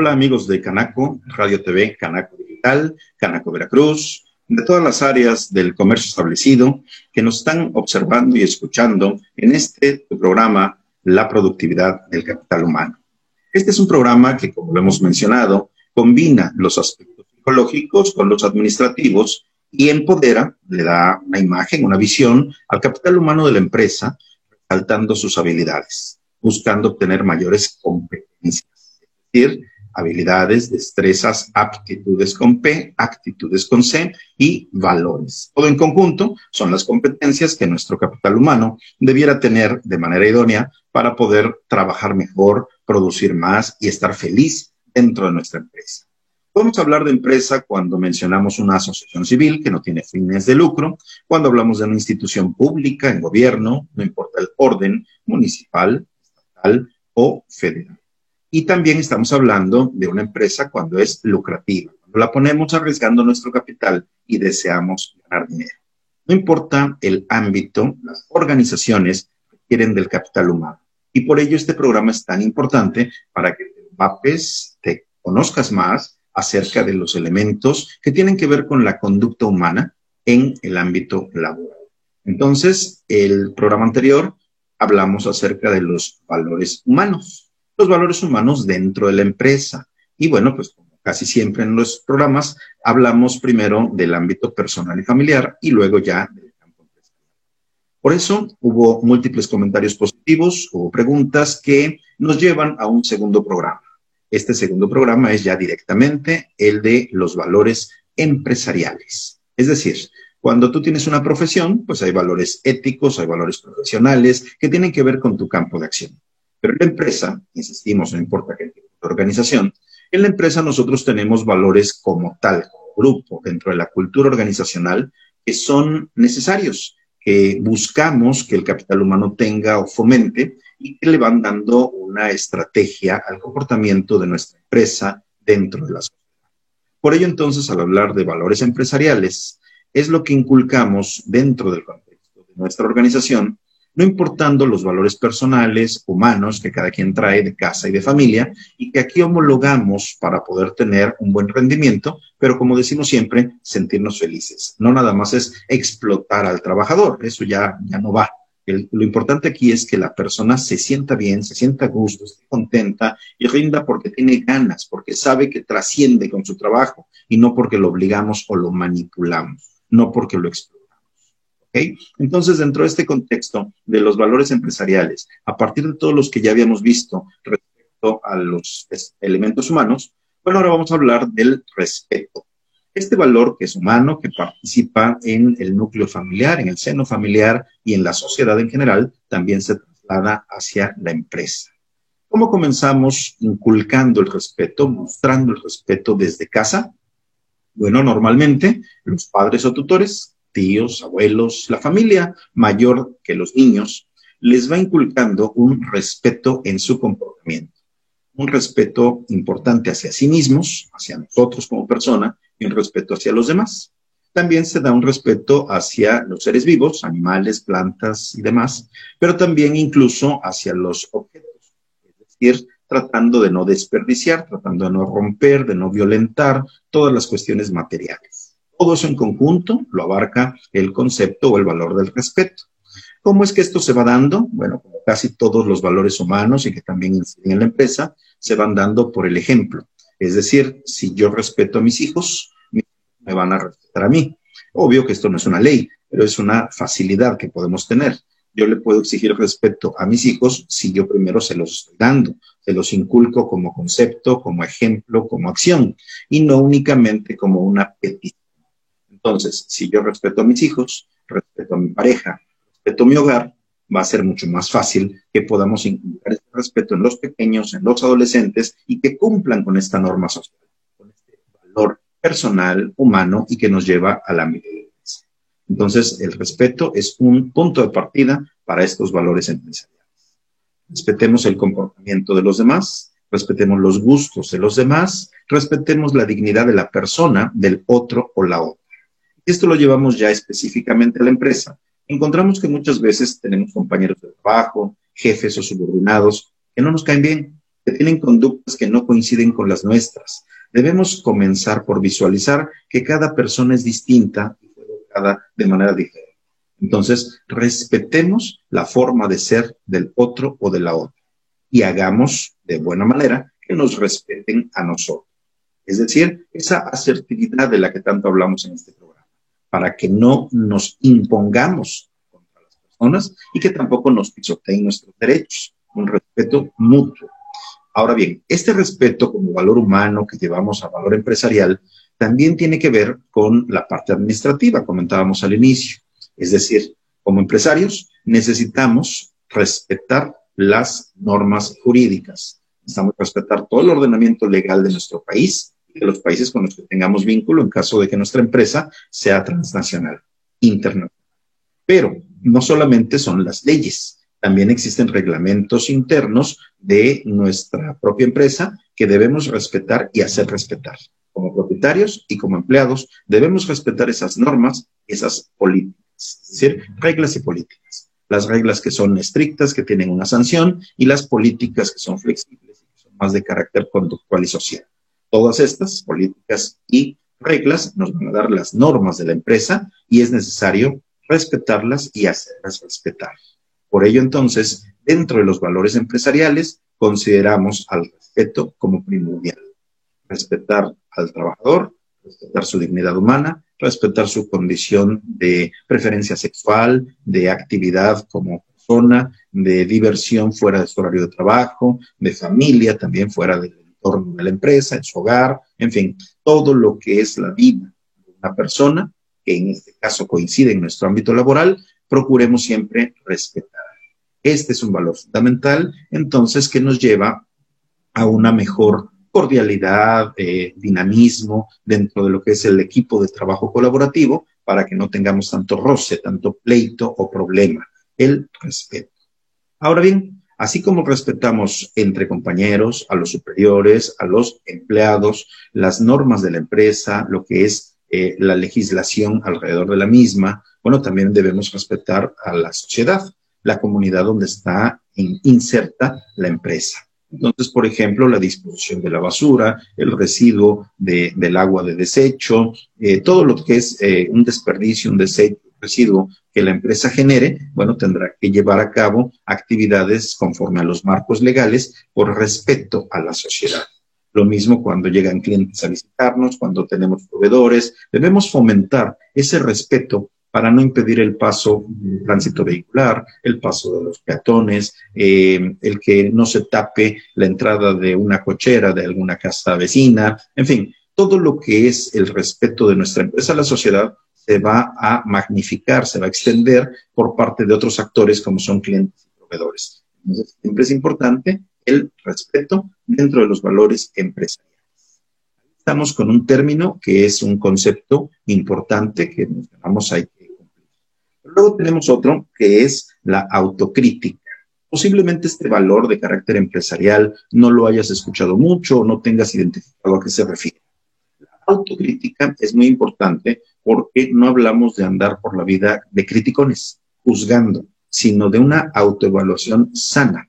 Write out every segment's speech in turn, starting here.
Hola amigos de Canaco, Radio TV, Canaco Digital, Canaco Veracruz, de todas las áreas del comercio establecido que nos están observando y escuchando en este programa La productividad del capital humano. Este es un programa que, como lo hemos mencionado, combina los aspectos psicológicos con los administrativos y empodera, le da una imagen, una visión al capital humano de la empresa, resaltando sus habilidades, buscando obtener mayores competencias. Es decir, habilidades, destrezas, aptitudes con P, actitudes con C y valores. Todo en conjunto son las competencias que nuestro capital humano debiera tener de manera idónea para poder trabajar mejor, producir más y estar feliz dentro de nuestra empresa. Podemos hablar de empresa cuando mencionamos una asociación civil que no tiene fines de lucro, cuando hablamos de una institución pública, en gobierno, no importa el orden, municipal, estatal o federal. Y también estamos hablando de una empresa cuando es lucrativa, cuando la ponemos arriesgando nuestro capital y deseamos ganar dinero. No importa el ámbito, las organizaciones requieren del capital humano. Y por ello este programa es tan importante para que te mapes, te conozcas más acerca de los elementos que tienen que ver con la conducta humana en el ámbito laboral. Entonces, el programa anterior hablamos acerca de los valores humanos los valores humanos dentro de la empresa. Y bueno, pues casi siempre en los programas, hablamos primero del ámbito personal y familiar y luego ya del campo empresarial. Por eso hubo múltiples comentarios positivos, o preguntas que nos llevan a un segundo programa. Este segundo programa es ya directamente el de los valores empresariales. Es decir, cuando tú tienes una profesión, pues hay valores éticos, hay valores profesionales que tienen que ver con tu campo de acción. Pero en la empresa, insistimos, no importa qué tipo de organización, en la empresa nosotros tenemos valores como tal, como grupo, dentro de la cultura organizacional, que son necesarios, que buscamos que el capital humano tenga o fomente y que le van dando una estrategia al comportamiento de nuestra empresa dentro de la sociedad. Por ello, entonces, al hablar de valores empresariales, es lo que inculcamos dentro del contexto de nuestra organización no importando los valores personales, humanos que cada quien trae de casa y de familia, y que aquí homologamos para poder tener un buen rendimiento, pero como decimos siempre, sentirnos felices. No nada más es explotar al trabajador, eso ya, ya no va. lo importante aquí es que la persona se sienta bien, se sienta a gusto, esté contenta y rinda porque tiene ganas, porque sabe que trasciende con su trabajo y no porque lo obligamos o lo manipulamos, no porque lo explotamos. Entonces, dentro de este contexto de los valores empresariales, a partir de todos los que ya habíamos visto respecto a los elementos humanos, bueno, ahora vamos a hablar del respeto. Este valor que es humano, que participa en el núcleo familiar, en el seno familiar y en la sociedad en general, también se traslada hacia la empresa. ¿Cómo comenzamos inculcando el respeto, mostrando el respeto desde casa? Bueno, normalmente los padres o tutores tíos, abuelos, la familia mayor que los niños, les va inculcando un respeto en su comportamiento, un respeto importante hacia sí mismos, hacia nosotros como persona y un respeto hacia los demás. También se da un respeto hacia los seres vivos, animales, plantas y demás, pero también incluso hacia los objetos, es decir, tratando de no desperdiciar, tratando de no romper, de no violentar todas las cuestiones materiales. Todo eso en conjunto lo abarca el concepto o el valor del respeto. ¿Cómo es que esto se va dando? Bueno, como casi todos los valores humanos y que también en la empresa, se van dando por el ejemplo. Es decir, si yo respeto a mis hijos, me van a respetar a mí. Obvio que esto no es una ley, pero es una facilidad que podemos tener. Yo le puedo exigir respeto a mis hijos si yo primero se los estoy dando, se los inculco como concepto, como ejemplo, como acción, y no únicamente como una petición entonces, si yo respeto a mis hijos, respeto a mi pareja, respeto a mi hogar, va a ser mucho más fácil que podamos inculcar este respeto en los pequeños, en los adolescentes y que cumplan con esta norma social, con este valor personal, humano y que nos lleva a la medida. Entonces, el respeto es un punto de partida para estos valores empresariales. Respetemos el comportamiento de los demás, respetemos los gustos de los demás, respetemos la dignidad de la persona, del otro o la otra. Esto lo llevamos ya específicamente a la empresa. Encontramos que muchas veces tenemos compañeros de trabajo, jefes o subordinados que no nos caen bien, que tienen conductas que no coinciden con las nuestras. Debemos comenzar por visualizar que cada persona es distinta y fue educada de manera diferente. Entonces, respetemos la forma de ser del otro o de la otra y hagamos de buena manera que nos respeten a nosotros. Es decir, esa asertividad de la que tanto hablamos en este programa, para que no nos impongamos contra las personas y que tampoco nos pisoteen nuestros derechos, un respeto mutuo. Ahora bien, este respeto como valor humano que llevamos a valor empresarial también tiene que ver con la parte administrativa, comentábamos al inicio. Es decir, como empresarios necesitamos respetar las normas jurídicas. Necesitamos respetar todo el ordenamiento legal de nuestro país de los países con los que tengamos vínculo en caso de que nuestra empresa sea transnacional, internacional. Pero no solamente son las leyes, también existen reglamentos internos de nuestra propia empresa que debemos respetar y hacer respetar. Como propietarios y como empleados debemos respetar esas normas, esas políticas es decir, reglas y políticas. Las reglas que son estrictas, que tienen una sanción, y las políticas que son flexibles que son más de carácter conductual y social. Todas estas políticas y reglas nos van a dar las normas de la empresa y es necesario respetarlas y hacerlas respetar. Por ello, entonces, dentro de los valores empresariales, consideramos al respeto como primordial. Respetar al trabajador, respetar su dignidad humana, respetar su condición de preferencia sexual, de actividad como persona, de diversión fuera de su horario de trabajo, de familia también fuera del entorno de la empresa, en su hogar, en fin, todo lo que es la vida de una persona, que en este caso coincide en nuestro ámbito laboral, procuremos siempre respetar. Este es un valor fundamental, entonces, que nos lleva a una mejor cordialidad, eh, dinamismo dentro de lo que es el equipo de trabajo colaborativo para que no tengamos tanto roce, tanto pleito o problema. El respeto. Ahora bien, así como respetamos entre compañeros, a los superiores, a los empleados, las normas de la empresa, lo que es eh, la legislación alrededor de la misma, bueno, también debemos respetar a la sociedad, la comunidad donde está inserta la empresa. Entonces, por ejemplo, la disposición de la basura, el residuo del agua de desecho, eh, todo lo que es eh, un desperdicio, un desecho, residuo que la empresa genere, bueno, tendrá que llevar a cabo actividades conforme a los marcos legales por respeto a la sociedad. Lo mismo cuando llegan clientes a visitarnos, cuando tenemos proveedores, debemos fomentar ese respeto para no impedir el paso del tránsito vehicular, el paso de los peatones, eh, el que no se tape la entrada de una cochera de alguna casa vecina, en fin, todo lo que es el respeto de nuestra empresa a la sociedad se va a magnificar, se va a extender por parte de otros actores como son clientes y proveedores. Entonces, siempre es importante el respeto dentro de los valores empresariales. Estamos con un término que es un concepto importante que mencionamos ahí Luego tenemos otro que es la autocrítica. Posiblemente este valor de carácter empresarial no lo hayas escuchado mucho o no tengas identificado a qué se refiere. La autocrítica es muy importante porque no hablamos de andar por la vida de criticones, juzgando, sino de una autoevaluación sana.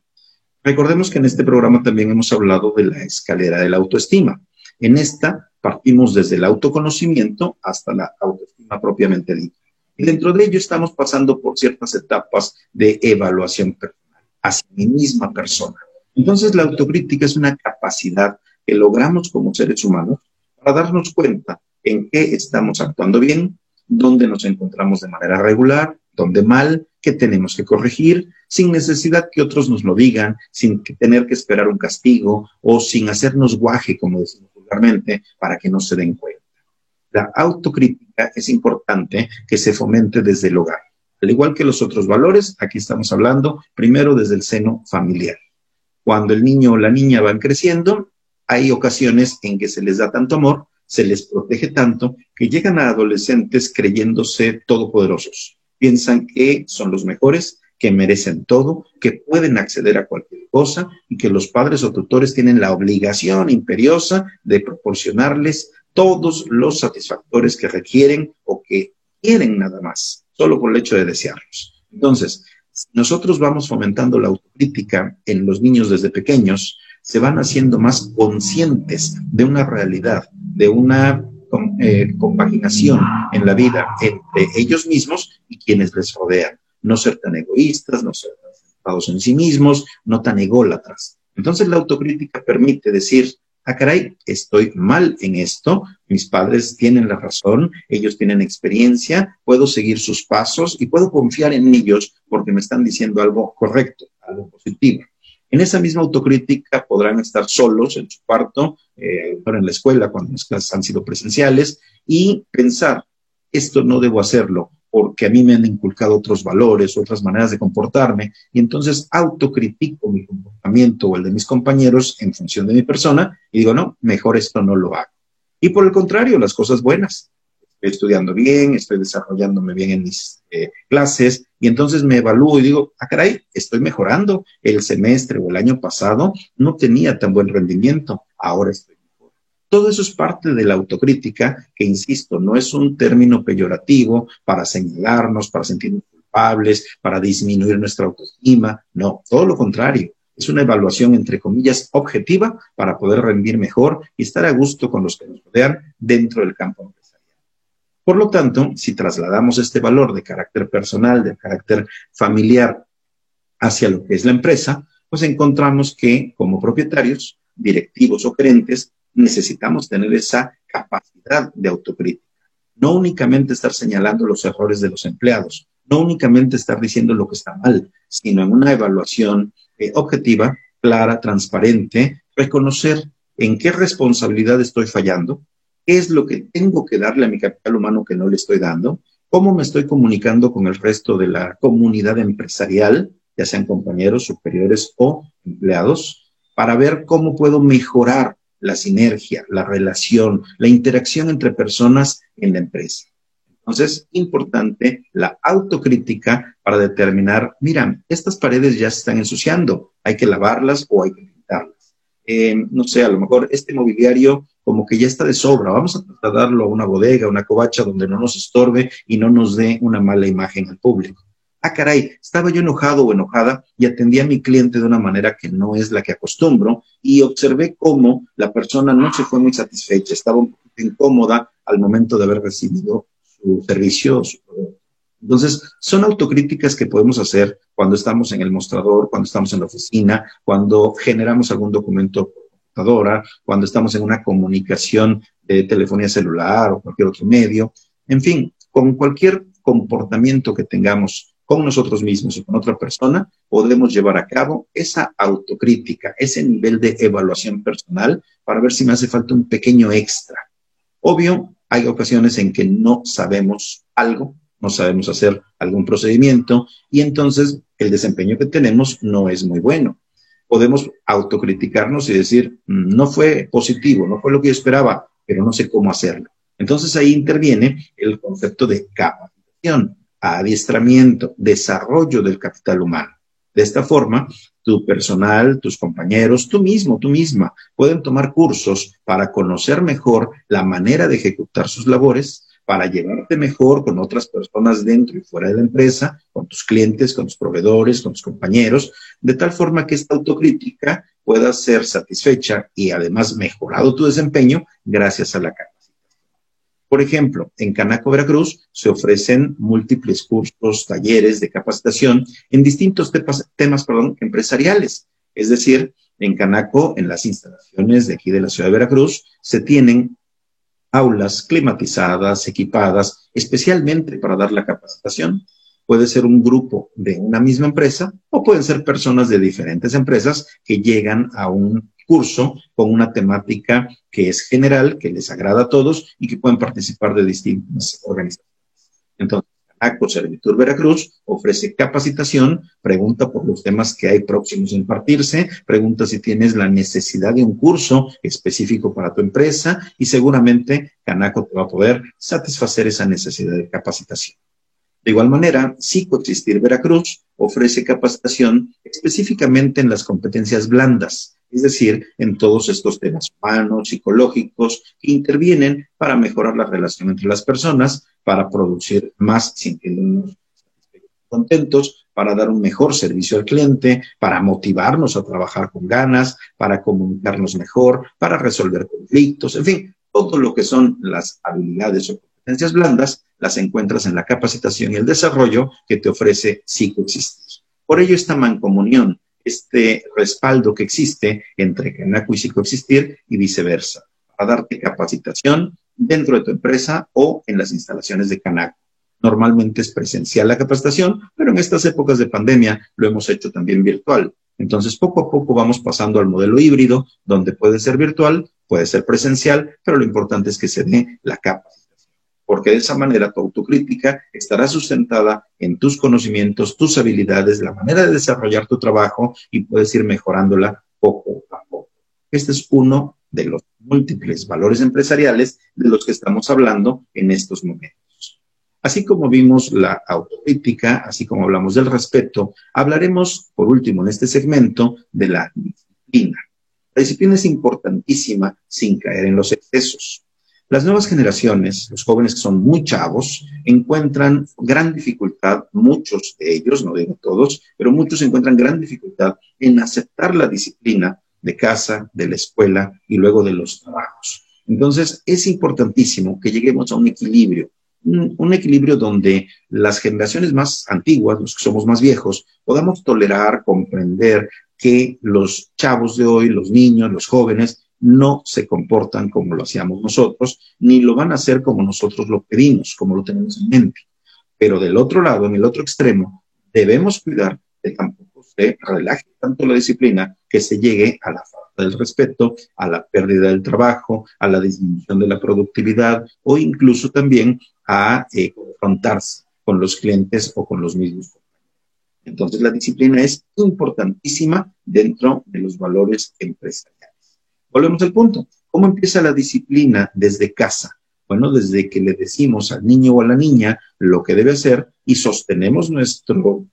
Recordemos que en este programa también hemos hablado de la escalera de la autoestima. En esta partimos desde el autoconocimiento hasta la autoestima propiamente dicha. Y dentro de ello estamos pasando por ciertas etapas de evaluación personal, hacia mi misma persona. Entonces la autocrítica es una capacidad que logramos como seres humanos para darnos cuenta en qué estamos actuando bien, dónde nos encontramos de manera regular, dónde mal, qué tenemos que corregir, sin necesidad que otros nos lo digan, sin tener que esperar un castigo o sin hacernos guaje, como decimos vulgarmente, para que no se den cuenta. La autocrítica es importante que se fomente desde el hogar. Al igual que los otros valores, aquí estamos hablando primero desde el seno familiar. Cuando el niño o la niña van creciendo, hay ocasiones en que se les da tanto amor, se les protege tanto, que llegan a adolescentes creyéndose todopoderosos. Piensan que son los mejores, que merecen todo, que pueden acceder a cualquier cosa y que los padres o tutores tienen la obligación imperiosa de proporcionarles todos los satisfactores que requieren o que quieren nada más, solo por el hecho de desearlos. Entonces, nosotros vamos fomentando la autocrítica en los niños desde pequeños, se van haciendo más conscientes de una realidad, de una eh, compaginación en la vida entre ellos mismos y quienes les rodean. No ser tan egoístas, no ser tan centrados en sí mismos, no tan ególatras. Entonces la autocrítica permite decir, ah, caray, estoy mal en esto, mis padres tienen la razón, ellos tienen experiencia, puedo seguir sus pasos y puedo confiar en ellos porque me están diciendo algo correcto, algo positivo. En esa misma autocrítica podrán estar solos en su cuarto, eh, en la escuela, cuando las clases han sido presenciales, y pensar, esto no debo hacerlo, porque a mí me han inculcado otros valores, otras maneras de comportarme, y entonces autocritico mi comportamiento o el de mis compañeros en función de mi persona y digo, no, mejor esto no lo hago. Y por el contrario, las cosas bueas. Estoy estudiando bien, estoy desarrollándome bien en mis eh, clases, y entonces me evalúo y digo, ah, caray, estoy mejorando. El semestre o el año pasado no tenía tan buen rendimiento, ahora estoy todo eso es parte de la autocrítica, que insisto, no es un término peyorativo para señalarnos, para sentirnos culpables, para disminuir nuestra autoestima. No, todo lo contrario. Es una evaluación, entre comillas, objetiva para poder rendir mejor y estar a gusto con los que nos rodean dentro del campo. Por lo tanto, si trasladamos este valor de carácter personal, de carácter familiar hacia lo que es la empresa, pues encontramos que como propietarios, directivos o gerentes, necesitamos tener esa capacidad de autocrítica. No únicamente estar señalando los errores de los empleados, no únicamente estar diciendo lo que está mal, sino en una evaluación eh, objetiva, clara, transparente, reconocer en qué responsabilidad estoy fallando, qué es lo que tengo que darle a mi capital humano que no le estoy dando, cómo me estoy comunicando con el resto de la comunidad empresarial, ya sean compañeros, superiores o empleados, para ver cómo puedo mejorar la sinergia, la relación, la interacción entre personas en la empresa. Entonces, importante la autocrítica para determinar, mira, estas paredes ya se están ensuciando, hay que lavarlas o hay que. Eh, no sé, a lo mejor este mobiliario como que ya está de sobra, vamos a trasladarlo a una bodega, una covacha donde no nos estorbe y no nos dé una mala imagen al público. Ah, caray, estaba yo enojado o enojada y atendí a mi cliente de una manera que no es la que acostumbro y observé cómo la persona no se fue muy satisfecha, estaba un incómoda al momento de haber recibido su servicio su Entonces, son autocríticas que podemos hacer cuando estamos en el mostrador, cuando estamos en la oficina, cuando generamos algún documento por computadora, cuando estamos en una comunicación de telefonía celular o cualquier otro medio. En fin, con cualquier comportamiento que tengamos con nosotros mismos y con otra persona, podemos llevar a cabo esa autocrítica, ese nivel de evaluación personal para ver si me hace falta un pequeño extra. Obvio, hay ocasiones en que no sabemos algo, no sabemos hacer algún procedimiento y entonces el desempeño que tenemos no es muy bueno. Podemos autocriticarnos y decir, mm, no fue positivo, no fue lo que yo esperaba, pero no sé cómo hacerlo. Entonces ahí interviene el concepto de capacitación adiestramiento, desarrollo del capital humano. De esta forma, tu personal, tus compañeros, tú mismo, tú misma, pueden tomar cursos para conocer mejor la manera de ejecutar sus labores, para llevarte mejor con otras personas dentro y fuera de la empresa, con tus clientes, con tus proveedores, con tus compañeros, de tal forma que esta autocrítica pueda ser satisfecha y además mejorado tu desempeño gracias a la por ejemplo, en Canaco, Veracruz, se ofrecen múltiples cursos, talleres de capacitación en distintos temas, empresariales. Es decir, en Canaco, en las instalaciones de aquí de la ciudad de Veracruz, se tienen aulas climatizadas, equipadas, especialmente para dar la capacitación. Puede ser un grupo de una misma empresa o pueden ser personas de diferentes empresas que llegan a un curso con una temática que es general, que les agrada a todos y que pueden participar de distintas organizaciones. Entonces, ACO Servitur Veracruz ofrece capacitación, pregunta por los temas que hay próximos a impartirse, pregunta si tienes la necesidad de un curso específico para tu empresa y seguramente Canaco te va a poder satisfacer esa necesidad de capacitación. De igual manera, Psicoexistir Veracruz ofrece capacitación específicamente en las competencias blandas, es decir, en todos estos temas humanos, psicológicos, que intervienen para mejorar la relación entre las personas, para producir más sintiéndonos contentos, para dar un mejor servicio al cliente, para motivarnos a trabajar con ganas, para comunicarnos mejor, para resolver conflictos, en fin, todo lo que son las habilidades o competencias blandas las encuentras en la capacitación y el desarrollo que te ofrece Psicoexistir. Por ello, esta mancomunión, este respaldo que existe entre Canaco y Psicoexistir y viceversa, para darte capacitación dentro de tu empresa o en las instalaciones de Canaco. Normalmente es presencial la capacitación, pero en estas épocas de pandemia lo hemos hecho también virtual. Entonces, poco a poco vamos pasando al modelo híbrido, donde puede ser virtual, puede ser presencial, pero lo importante es que se dé la capacitación porque de esa manera tu autocrítica estará sustentada en tus conocimientos, tus habilidades, la manera de desarrollar tu trabajo y puedes ir mejorándola poco a poco. Este es uno de los múltiples valores empresariales de los que estamos hablando en estos momentos. Así como vimos la autocrítica, así como hablamos del respeto, hablaremos por último en este segmento de la disciplina. La disciplina es importantísima sin caer en los excesos. Las nuevas generaciones, los jóvenes que son muy chavos, encuentran gran dificultad, muchos de ellos, no digo todos, pero muchos encuentran gran dificultad en aceptar la disciplina de casa, de la escuela y luego de los trabajos. Entonces, es importantísimo que lleguemos a un equilibrio, un, un, equilibrio donde las generaciones más antiguas, los que somos más viejos, podamos tolerar, comprender que los chavos de hoy, los niños, los jóvenes, no se comportan como lo hacíamos nosotros, ni lo van a hacer como nosotros lo pedimos, como lo tenemos en mente. Pero del otro lado, en el otro extremo, debemos cuidar de tampoco se relaje tanto la disciplina que se llegue a la falta del respeto, a la pérdida del trabajo, a la disminución de la productividad o incluso también a eh, confrontarse con los clientes o con los mismos. Entonces, la disciplina es importantísima dentro de los valores empresariales. Volvemos al punto. ¿Cómo empieza la disciplina desde casa? Bueno, desde que le decimos al niño o a la niña lo que debe hacer y sostenemos nuestro,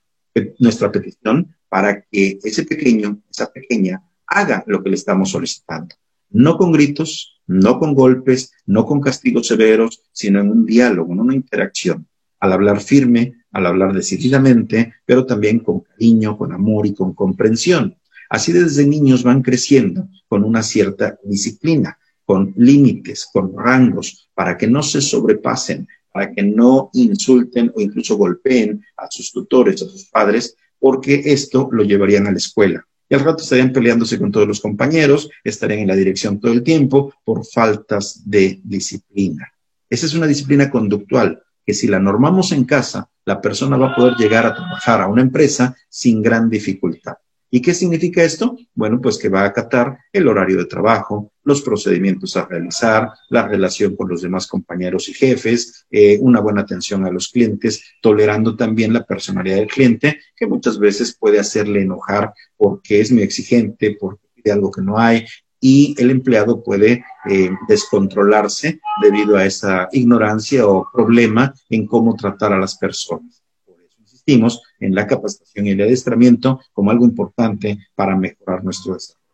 nuestra petición para que ese pequeño, esa pequeña, haga lo que le estamos solicitando. No con gritos, no con golpes, no con castigos severos, sino en un diálogo, en una interacción. Al hablar firme, al hablar decididamente, pero también con cariño, con amor y con comprensión. Así desde niños van creciendo con una cierta disciplina, con límites, con rangos, para que no se sobrepasen, para que no insulten o incluso golpeen a sus tutores, a sus padres, porque esto lo llevarían a la escuela. Y al rato estarían peleándose con todos los compañeros, estarían en la dirección todo el tiempo por faltas de disciplina. Esa es una disciplina conductual que si la normamos en casa, la persona va a poder llegar a trabajar a una empresa sin gran dificultad. ¿Y qué significa esto? Bueno, pues que va a acatar el horario de trabajo, los procedimientos a realizar, la relación con los demás compañeros y jefes, eh, una buena atención a los clientes, tolerando también la personalidad del cliente, que muchas veces puede hacerle enojar porque es muy exigente, porque pide algo que no hay, y el empleado puede eh, descontrolarse debido a esa ignorancia o problema en cómo tratar a las personas en la capacitación y el adiestramiento como algo importante para mejorar nuestro desarrollo.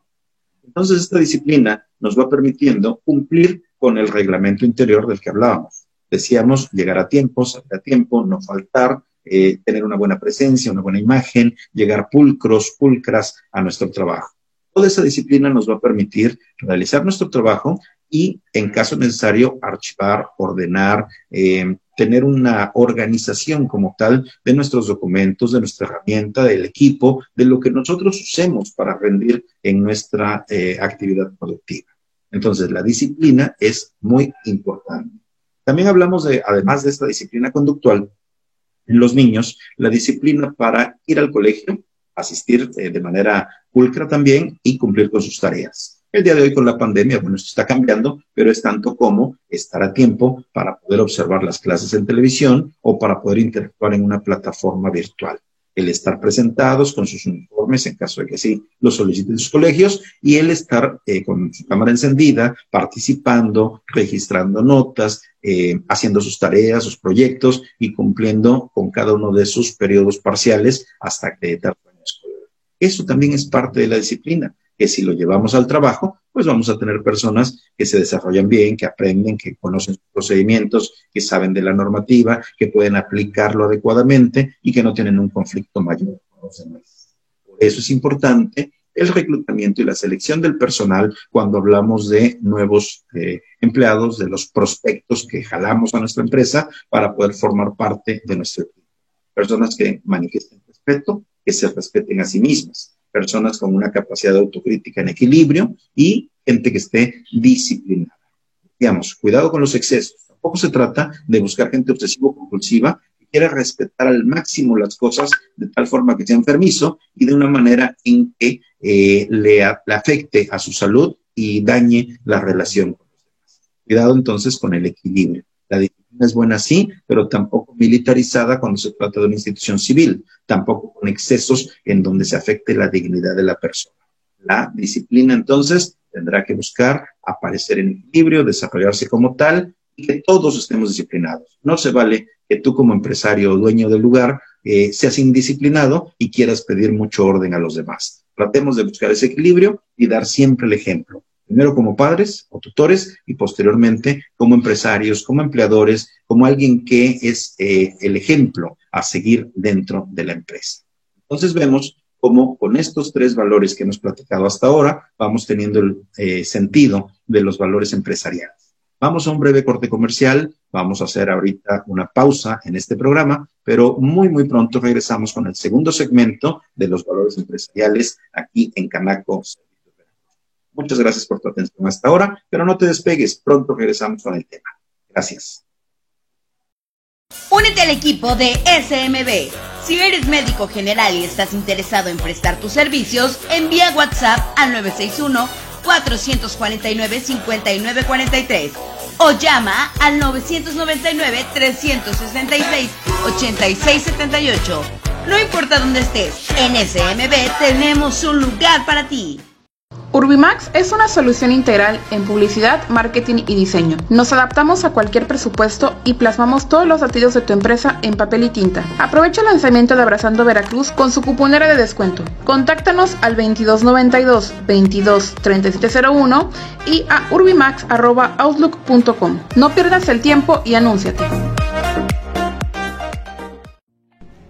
Entonces, esta disciplina nos va permitiendo cumplir con el reglamento interior del que hablábamos. Decíamos llegar a tiempo, salir a tiempo, no faltar, eh, tener una buena presencia, una buena imagen, llegar pulcros, pulcras a nuestro trabajo. Toda esa disciplina nos va a permitir realizar nuestro trabajo y, en caso necesario, archivar, ordenar, eh, tener una organización como tal de nuestros documentos, de nuestra herramienta, del equipo, de lo que nosotros usemos para rendir en nuestra eh, actividad productiva. Entonces, la disciplina es muy importante. También hablamos de, además de esta disciplina conductual, en los niños, la disciplina para ir al colegio, asistir eh, de manera pulcra también y cumplir con sus tareas. El día de hoy con la pandemia, bueno, esto está cambiando, pero es tanto como estar a tiempo para poder observar las clases en televisión o para poder interactuar en una plataforma virtual. El estar presentados con sus uniformes, en caso de que sí lo soliciten sus colegios, y el estar eh, con su cámara encendida, participando, registrando notas, eh, haciendo sus tareas, sus proyectos y cumpliendo con cada uno de sus periodos parciales hasta que termine escolar. Eso también es parte de la disciplina que si lo llevamos al trabajo, pues vamos a tener personas que se desarrollan bien, que aprenden, que conocen sus procedimientos, que saben de la normativa, que pueden aplicarlo adecuadamente y que no tienen un conflicto mayor con los demás. Por eso es importante el reclutamiento y la selección del personal cuando hablamos de nuevos eh, empleados, de los prospectos que jalamos a nuestra empresa para poder formar parte de nuestro equipo. Personas que manifiesten respeto, que se respeten a sí mismas, personas con una capacidad de autocrítica en equilibrio y gente que esté disciplinada. Digamos, cuidado con los excesos. Tampoco se trata de buscar gente obsesivo-compulsiva que quiera respetar al máximo las cosas de tal forma que sea enfermizo y de una manera en que eh, le, le afecte a su salud y dañe la relación con los demás. Cuidado entonces con el equilibrio. La disciplina es buena, sí, pero tampoco militarizada cuando se trata de una institución civil, tampoco con excesos en donde se afecte la dignidad de la persona. La disciplina entonces tendrá que buscar aparecer en equilibrio, desarrollarse como tal y que todos estemos disciplinados. No se vale que tú como empresario o dueño del lugar eh, seas indisciplinado y quieras pedir mucho orden a los demás. Tratemos de buscar ese equilibrio y dar siempre el ejemplo. Primero como padres o tutores y posteriormente como empresarios, como empleadores, como alguien que es eh, el ejemplo a seguir dentro de la empresa. Entonces vemos cómo con estos tres valores que hemos platicado hasta ahora vamos teniendo el eh, sentido de los valores empresariales. Vamos a un breve corte comercial, vamos a hacer ahorita una pausa en este programa, pero muy, muy pronto regresamos con el segundo segmento de los valores empresariales aquí en Canaco. Muchas gracias por tu atención hasta ahora, pero no te despegues, pronto regresamos con el tema. Gracias. Únete al equipo de SMB. Si eres médico general y estás interesado en prestar tus servicios, envía WhatsApp al 961-449-5943 o llama al 999-366-8678. No importa dónde estés, en SMB tenemos un lugar para ti. Urbimax es una solución integral en publicidad, marketing y diseño. Nos adaptamos a cualquier presupuesto y plasmamos todos los latidos de tu empresa en papel y tinta. Aprovecha el lanzamiento de Abrazando Veracruz con su cuponera de descuento. Contáctanos al 2292 22 y a urbimax.outlook.com. No pierdas el tiempo y anúnciate.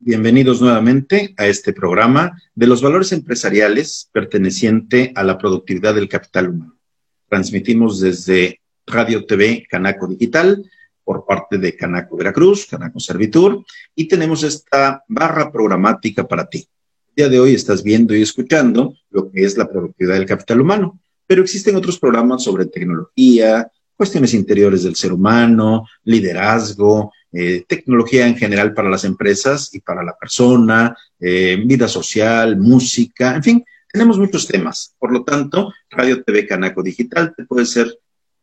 Bienvenidos nuevamente a este programa de los valores empresariales perteneciente a la productividad del capital humano. Transmitimos desde Radio TV Canaco Digital por parte de Canaco Veracruz, Canaco Servitur, y tenemos esta barra programática para ti. El día de hoy estás viendo y escuchando lo que es la productividad del capital humano, pero existen otros programas sobre tecnología, cuestiones interiores del ser humano, liderazgo, eh, tecnología en general para las empresas y para la persona, eh, vida social, música, en fin, tenemos muchos temas. Por lo tanto, Radio TV Canaco Digital te puede ser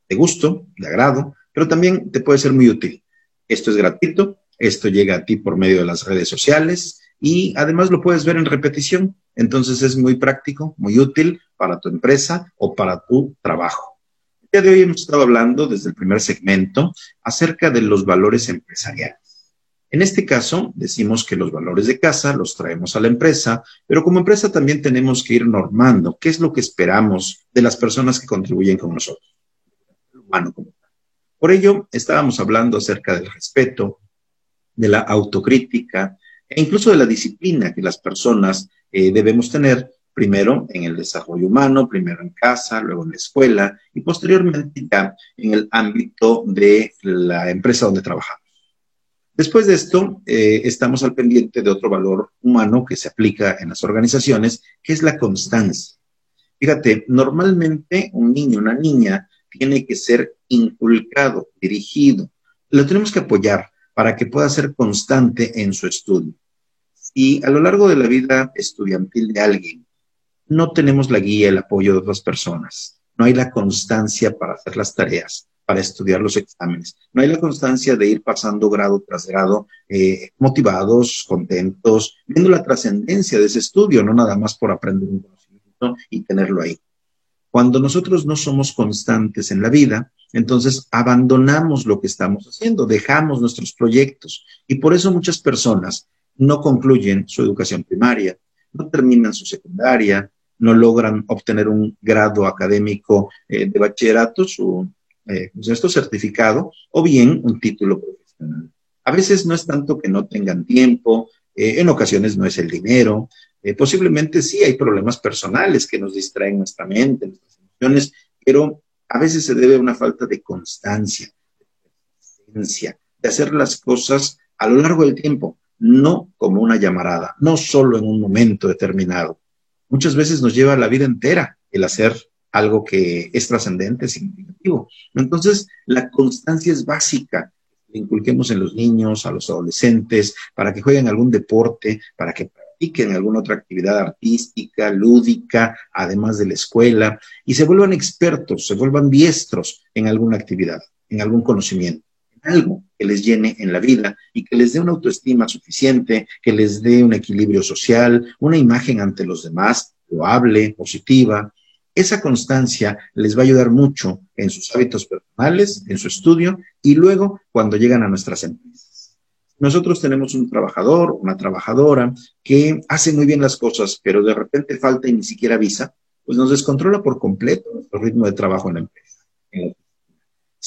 de gusto, de agrado, pero también te puede ser muy útil. Esto es gratuito, esto llega a ti por medio de las redes sociales y además lo puedes ver en repetición. Entonces es muy práctico, muy útil para tu empresa o para tu trabajo día de hoy hemos estado hablando desde el primer segmento acerca de los valores empresariales. En este caso, decimos que los valores de casa los traemos a la empresa, pero como empresa también tenemos que ir normando qué es lo que esperamos de las personas que contribuyen con nosotros. Por ello, estábamos hablando acerca del respeto, de la autocrítica e incluso de la disciplina que las personas eh, debemos tener primero en el desarrollo humano, primero en casa, luego en la escuela y posteriormente ya en el ámbito de la empresa donde trabajamos. Después de esto, eh, estamos al pendiente de otro valor humano que se aplica en las organizaciones, que es la constancia. Fíjate, normalmente un niño, una niña, tiene que ser inculcado, dirigido. Lo tenemos que apoyar para que pueda ser constante en su estudio. Y a lo largo de la vida estudiantil de alguien, no tenemos la guía, el apoyo de otras personas. No hay la constancia para hacer las tareas para estudiar los exámenes. No hay la constancia de ir pasando grado tras grado, eh, motivados, contentos, viendo la trascendencia de ese estudio, no nada más por aprender un conocimiento y tenerlo ahí. Cuando nosotros no somos constantes en la vida, entonces abandonamos lo que estamos haciendo, dejamos nuestros proyectos y por eso muchas personas no concluyen su educación primaria, no terminan su secundaria, no logran obtener un grado académico eh, de bachillerato, su eh, certificado o bien un título profesional. A veces no es tanto que no tengan tiempo, eh, en ocasiones no es el dinero, eh, posiblemente sí hay problemas personales que nos distraen nuestra mente, nuestras emociones, pero a veces se debe a una falta de constancia, de de hacer las cosas a lo largo del tiempo, no como una llamarada, no solo en un momento determinado. Muchas veces nos lleva la vida entera el hacer algo que es trascendente, significativo. Entonces, la constancia es básica. que inculquemos en los niños, a los adolescentes, para que jueguen algún deporte, para que practiquen alguna otra actividad artística, lúdica, además de la escuela, y se vuelvan expertos, se vuelvan diestros en alguna actividad, en algún conocimiento, en algo que les llene en la vida y que les dé una autoestima suficiente, que les dé un equilibrio social, una imagen ante los demás, loable, positiva, esa constancia les va a ayudar mucho en sus hábitos personales, en su estudio y luego cuando llegan a nuestras empresas. Nosotros tenemos un trabajador, una trabajadora que hace muy bien las cosas, pero de repente falta y ni siquiera avisa, pues nos descontrola por completo nuestro ritmo de trabajo en la empresa.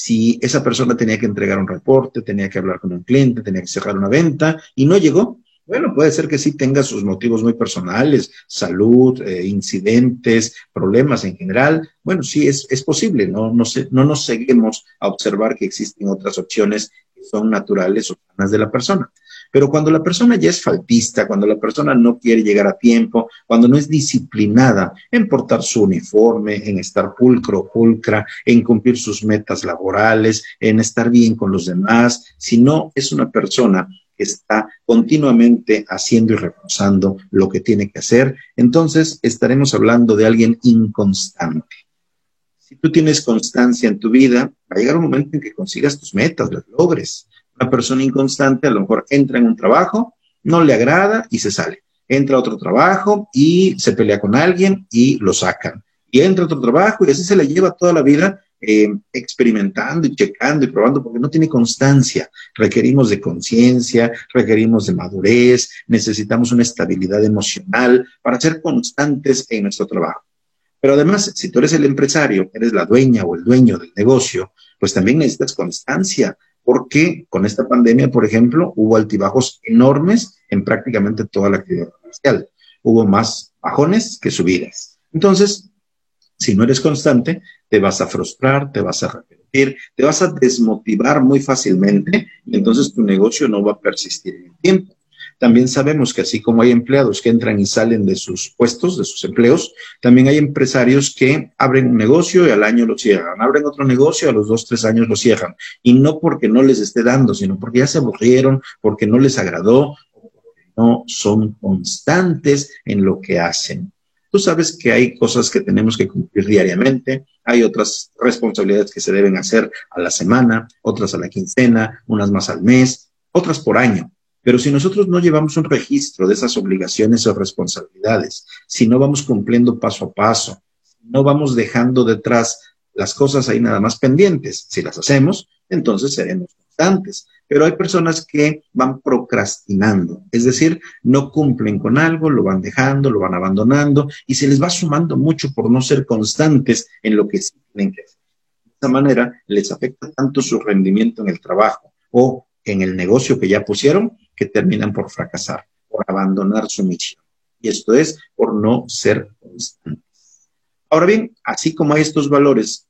Si esa persona tenía que entregar un reporte, tenía que hablar con un cliente, tenía que cerrar una venta y no llegó, bueno, puede ser que sí tenga sus motivos muy personales, salud, eh, incidentes, problemas en general. Bueno, sí, es, es posible, no, no, no nos seguimos a observar que existen otras opciones que son naturales o sanas de la persona. Pero cuando la persona ya es faltista, cuando la persona no quiere llegar a tiempo, cuando no es disciplinada en portar su uniforme, en estar pulcro, pulcra, en cumplir sus metas laborales, en estar bien con los demás, si no es una persona está continuamente haciendo y reforzando lo que tiene que hacer, entonces estaremos hablando de alguien inconstante. Si tú tienes constancia en tu vida, va a llegar un momento en que consigas tus metas, las logres. Una persona inconstante a lo mejor entra en un trabajo, no le agrada y se sale. Entra a otro trabajo y se pelea con alguien y lo sacan. Y entra a otro trabajo y así se le lleva toda la vida eh, experimentando y checando y probando porque no tiene constancia. Requerimos de conciencia, requerimos de madurez, necesitamos una estabilidad emocional para ser constantes en nuestro trabajo. Pero además, si tú eres el empresario, eres la dueña o el dueño del negocio, pues también necesitas constancia, porque con esta pandemia, por ejemplo, hubo altibajos enormes en prácticamente toda la actividad comercial. Hubo más bajones que subidas. Entonces, si no eres constante, te vas a frustrar, te vas a arrepentir, te vas a desmotivar muy fácilmente y entonces tu negocio no va a persistir en el tiempo. También sabemos que así como hay empleados que entran y salen de sus puestos, de sus empleos, también hay empresarios que abren un negocio y al año lo cierran, abren otro negocio y a los dos, tres años lo cierran. Y no porque no les esté dando, sino porque ya se aburrieron, porque no les agradó, porque no son constantes en lo que hacen. Tú sabes que hay cosas que tenemos que cumplir diariamente, hay otras responsabilidades que se deben hacer a la semana, otras a la quincena, unas más al mes, otras por año. Pero si nosotros no llevamos un registro de esas obligaciones o responsabilidades, si no vamos cumpliendo paso a paso, no vamos dejando detrás las cosas ahí nada más pendientes, si las hacemos, entonces seremos constantes pero hay personas que van procrastinando, es decir, no cumplen con algo, lo van dejando, lo van abandonando y se les va sumando mucho por no ser constantes en lo que tienen que hacer. De esta manera les afecta tanto su rendimiento en el trabajo o en el negocio que ya pusieron que terminan por fracasar, por abandonar su misión. Y esto es por no ser constantes. Ahora bien, así como hay estos valores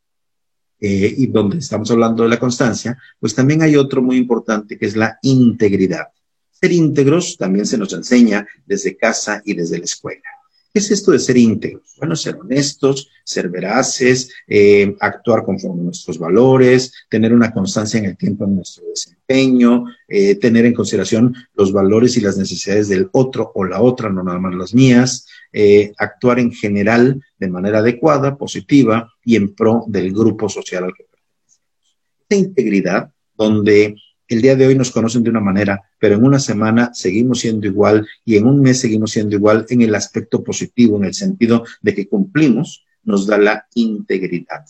eh, y donde estamos hablando de la constancia, pues también hay otro muy importante que es la integridad. Ser íntegros también se nos enseña desde casa y desde la escuela. ¿Qué es esto de ser íntegros? Bueno, ser honestos, ser veraces, eh, actuar conforme a nuestros valores, tener una constancia en el tiempo en nuestro desempeño, eh, tener en consideración los valores y las necesidades del otro o la otra, no nada más las mías, eh, actuar en general de manera adecuada, positiva y en pro del grupo social al que pertenecemos. Esta integridad, donde el día de hoy nos conocen de una manera, pero en una semana seguimos siendo igual y en un mes seguimos siendo igual en el aspecto positivo, en el sentido de que cumplimos, nos da la integridad.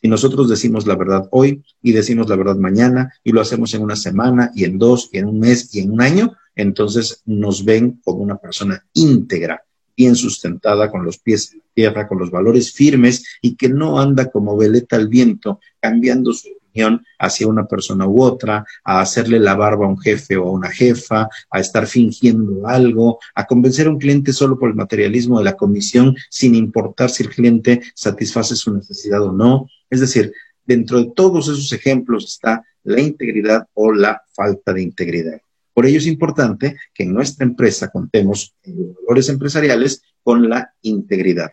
Si nosotros decimos la verdad hoy y decimos la verdad mañana y lo hacemos en una semana y en dos y en un mes y en un año, entonces nos ven como una persona íntegra, bien sustentada, con los pies en la tierra, con los valores firmes y que no anda como veleta al viento, cambiando su hacia una persona u otra, a hacerle la barba a un jefe o a una jefa, a estar fingiendo algo, a convencer a un cliente solo por el materialismo de la comisión sin importar si el cliente satisface su necesidad o no. Es decir, dentro de todos esos ejemplos está la integridad o la falta de integridad. Por ello es importante que en nuestra empresa contemos en valores empresariales con la integridad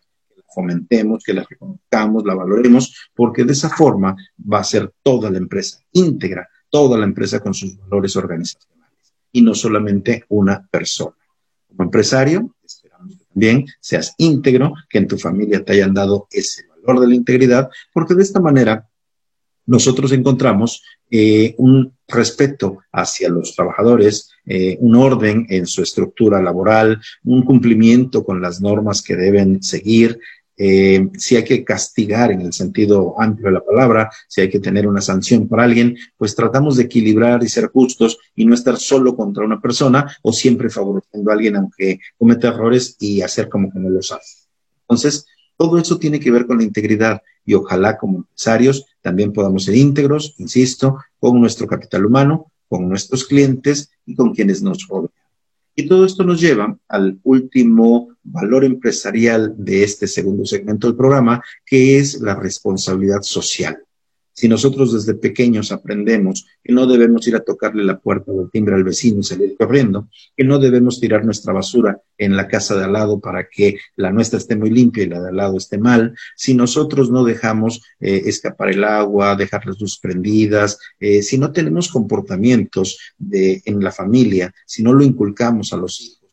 fomentemos, que la reconozcamos, la valoremos, porque de esa forma va a ser toda la empresa íntegra, toda la empresa con sus valores organizacionales y no solamente una persona. Como empresario, esperamos que también seas íntegro, que en tu familia te hayan dado ese valor de la integridad, porque de esta manera nosotros encontramos eh, un respeto hacia los trabajadores, eh, un orden en su estructura laboral, un cumplimiento con las normas que deben seguir, eh, si hay que castigar en el sentido amplio de la palabra, si hay que tener una sanción para alguien, pues tratamos de equilibrar y ser justos y no estar solo contra una persona o siempre favoreciendo a alguien aunque cometa errores y hacer como que no los hace. Entonces, todo eso tiene que ver con la integridad y ojalá como empresarios también podamos ser íntegros, insisto, con nuestro capital humano, con nuestros clientes y con quienes nos rodean. Y todo esto nos lleva al último valor empresarial de este segundo segmento del programa, que es la responsabilidad social. Si nosotros desde pequeños aprendemos que no debemos ir a tocarle la puerta o timbre al vecino y salir corriendo, que no debemos tirar nuestra basura en la casa de al lado para que la nuestra esté muy limpia y la de al lado esté mal, si nosotros no dejamos eh, escapar el agua, dejar las luces prendidas, eh, si no tenemos comportamientos de, en la familia, si no lo inculcamos a los hijos,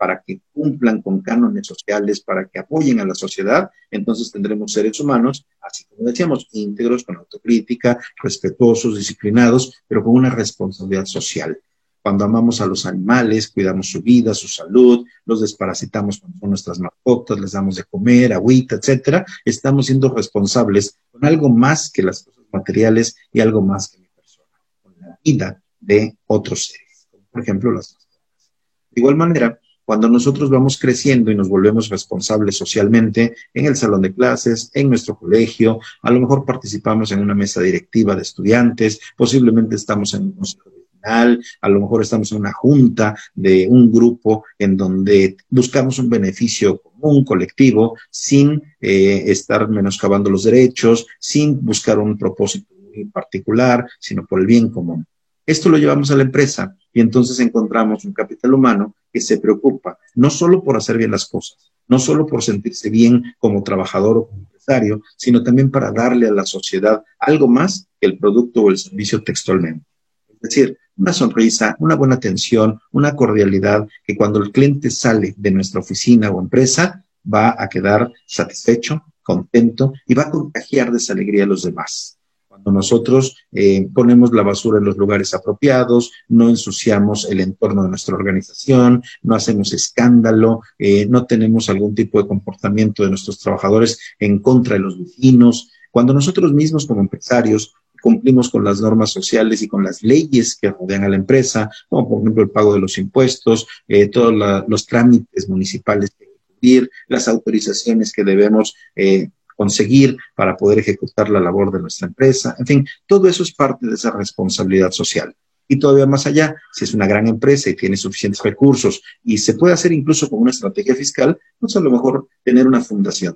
para que cumplan con cánones sociales, para que apoyen a la sociedad, entonces tendremos seres humanos, así como decíamos, íntegros, con autocrítica, respetuosos, disciplinados, pero con una responsabilidad social. Cuando amamos a los animales, cuidamos su vida, su salud, los desparasitamos con nuestras mascotas, les damos de comer, agüita, etcétera, estamos siendo responsables con algo más que las cosas materiales y algo más que mi persona, con la vida de otros seres, por ejemplo las mascotas. De igual manera, cuando nosotros vamos creciendo y nos volvemos responsables socialmente en el salón de clases, en nuestro colegio, a lo mejor participamos en una mesa directiva de estudiantes, posiblemente estamos en un final, a lo mejor estamos en una junta de un grupo en donde buscamos un beneficio común, colectivo, sin eh, estar menoscabando los derechos, sin buscar un propósito particular, sino por el bien común. Esto lo llevamos a la empresa y entonces encontramos un capital humano que se preocupa no solo por hacer bien las cosas, no solo por sentirse bien como trabajador o como empresario, sino también para darle a la sociedad algo más que el producto o el servicio textualmente. Es decir, una sonrisa, una buena atención, una cordialidad que cuando el cliente sale de nuestra oficina o empresa va a quedar satisfecho, contento y va a contagiar de esa alegría a los demás cuando nosotros eh, ponemos la basura en los lugares apropiados, no ensuciamos el entorno de nuestra organización, no hacemos escándalo, eh, no tenemos algún tipo de comportamiento de nuestros trabajadores en contra de los vecinos. Cuando nosotros mismos como empresarios cumplimos con las normas sociales y con las leyes que rodean a la empresa, como por ejemplo el pago de los impuestos, eh, todos los trámites municipales que cumplir, las autorizaciones que debemos eh, conseguir para poder ejecutar la labor de nuestra empresa. En fin, todo eso es parte de esa responsabilidad social. Y todavía más allá, si es una gran empresa y tiene suficientes recursos y se puede hacer incluso con una estrategia fiscal, pues a lo mejor tener una fundación,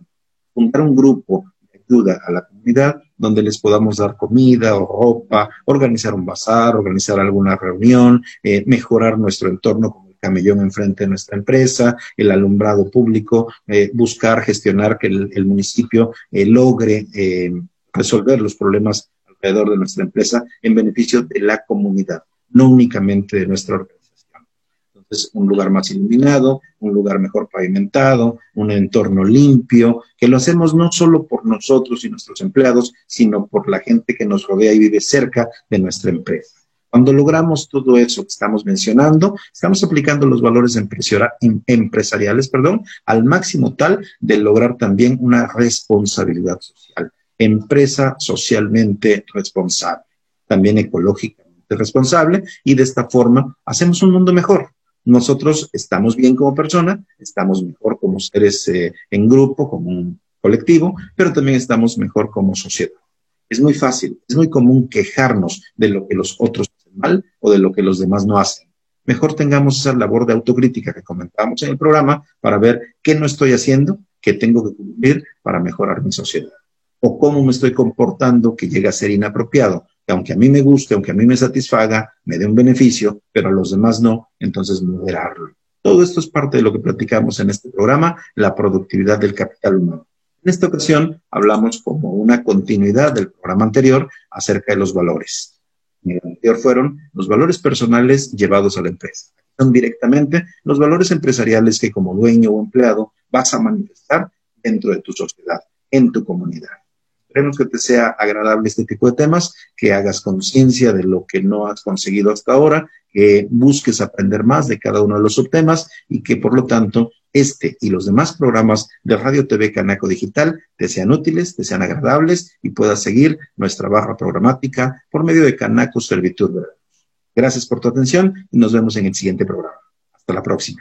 fundar un grupo de ayuda a la comunidad donde les podamos dar comida o ropa, organizar un bazar, organizar alguna reunión, eh, mejorar nuestro entorno camellón enfrente de nuestra empresa, el alumbrado público, eh, buscar gestionar que el, municipio eh, logre resolver los problemas alrededor de nuestra empresa en beneficio de la comunidad, no únicamente de nuestra organización. Entonces, un lugar más iluminado, un lugar mejor pavimentado, un entorno limpio, que lo hacemos no solo por nosotros y nuestros empleados, sino por la gente que nos rodea y vive cerca de nuestra empresa. Cuando logramos todo eso que estamos mencionando, estamos aplicando los valores empresariales perdón, al máximo tal de lograr también una responsabilidad social empresa socialmente responsable, también ecológicamente responsable, y de esta forma hacemos un mundo mejor. Nosotros estamos bien como persona, estamos mejor como seres eh, en grupo, como un colectivo, pero también estamos mejor como sociedad. Es muy fácil, es muy común quejarnos de lo que los otros mal o de lo que los demás no hacen. Mejor tengamos esa labor de autocrítica que comentábamos en el programa para ver qué no estoy haciendo, qué tengo que cumplir para mejorar mi sociedad o cómo me estoy comportando que llega a ser inapropiado, que aunque a mí me guste, aunque a mí me satisfaga, me dé un beneficio, pero a los demás no, entonces moderarlo. Todo esto es parte de lo que platicamos en este programa, la productividad del capital humano. En esta ocasión hablamos como una continuidad del programa anterior acerca de los valores. Anterior fueron los valores personales llevados a la empresa. Son directamente los valores empresariales que como dueño o empleado vas a manifestar dentro de tu sociedad, en tu comunidad. Esperemos que te sea agradable este tipo de temas, que hagas conciencia de lo que no has conseguido hasta ahora, que busques aprender más de cada uno de los subtemas y que por lo tanto este y los demás programas de Radio TV Canaco Digital te sean útiles, te sean agradables y puedas seguir nuestra barra programática por medio de Canaco Servitud. Gracias por tu atención y nos vemos en el siguiente programa. Hasta la próxima.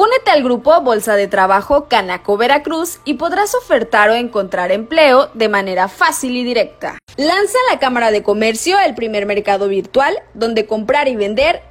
Únete al grupo Bolsa de Trabajo Canaco Veracruz y podrás ofertar o encontrar empleo de manera fácil y directa. Lanza la Cámara de Comercio el primer mercado virtual donde comprar y vender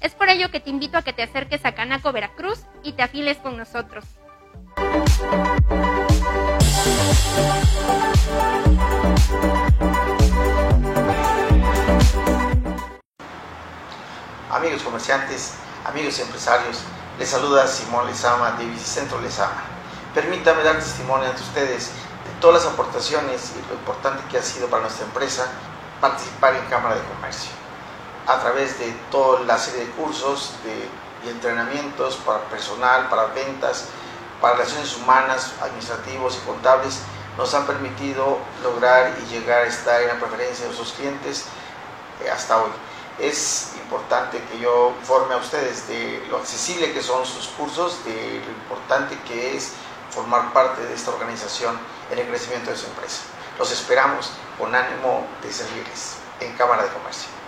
Es por ello que te invito a que te acerques a Canaco Veracruz y te afiles con nosotros. amigos comerciantes, amigos empresarios, les saluda Simón Lezama de Bicicentro Lezama. Permítame dar testimonio ante ustedes de todas las aportaciones y lo importante que ha sido para nuestra empresa participar en Cámara de Comercio. A través de toda la serie de cursos y entrenamientos para personal, para ventas, para relaciones humanas, administrativos y contables, nos han permitido lograr y llegar a estar en la preferencia de nuestros clientes eh, hasta hoy. Es importante que yo informe a ustedes de lo accesible que son sus cursos, de lo importante que es formar parte de esta organización en el crecimiento de su empresa. Los esperamos con ánimo de servirles en Cámara de Comercio.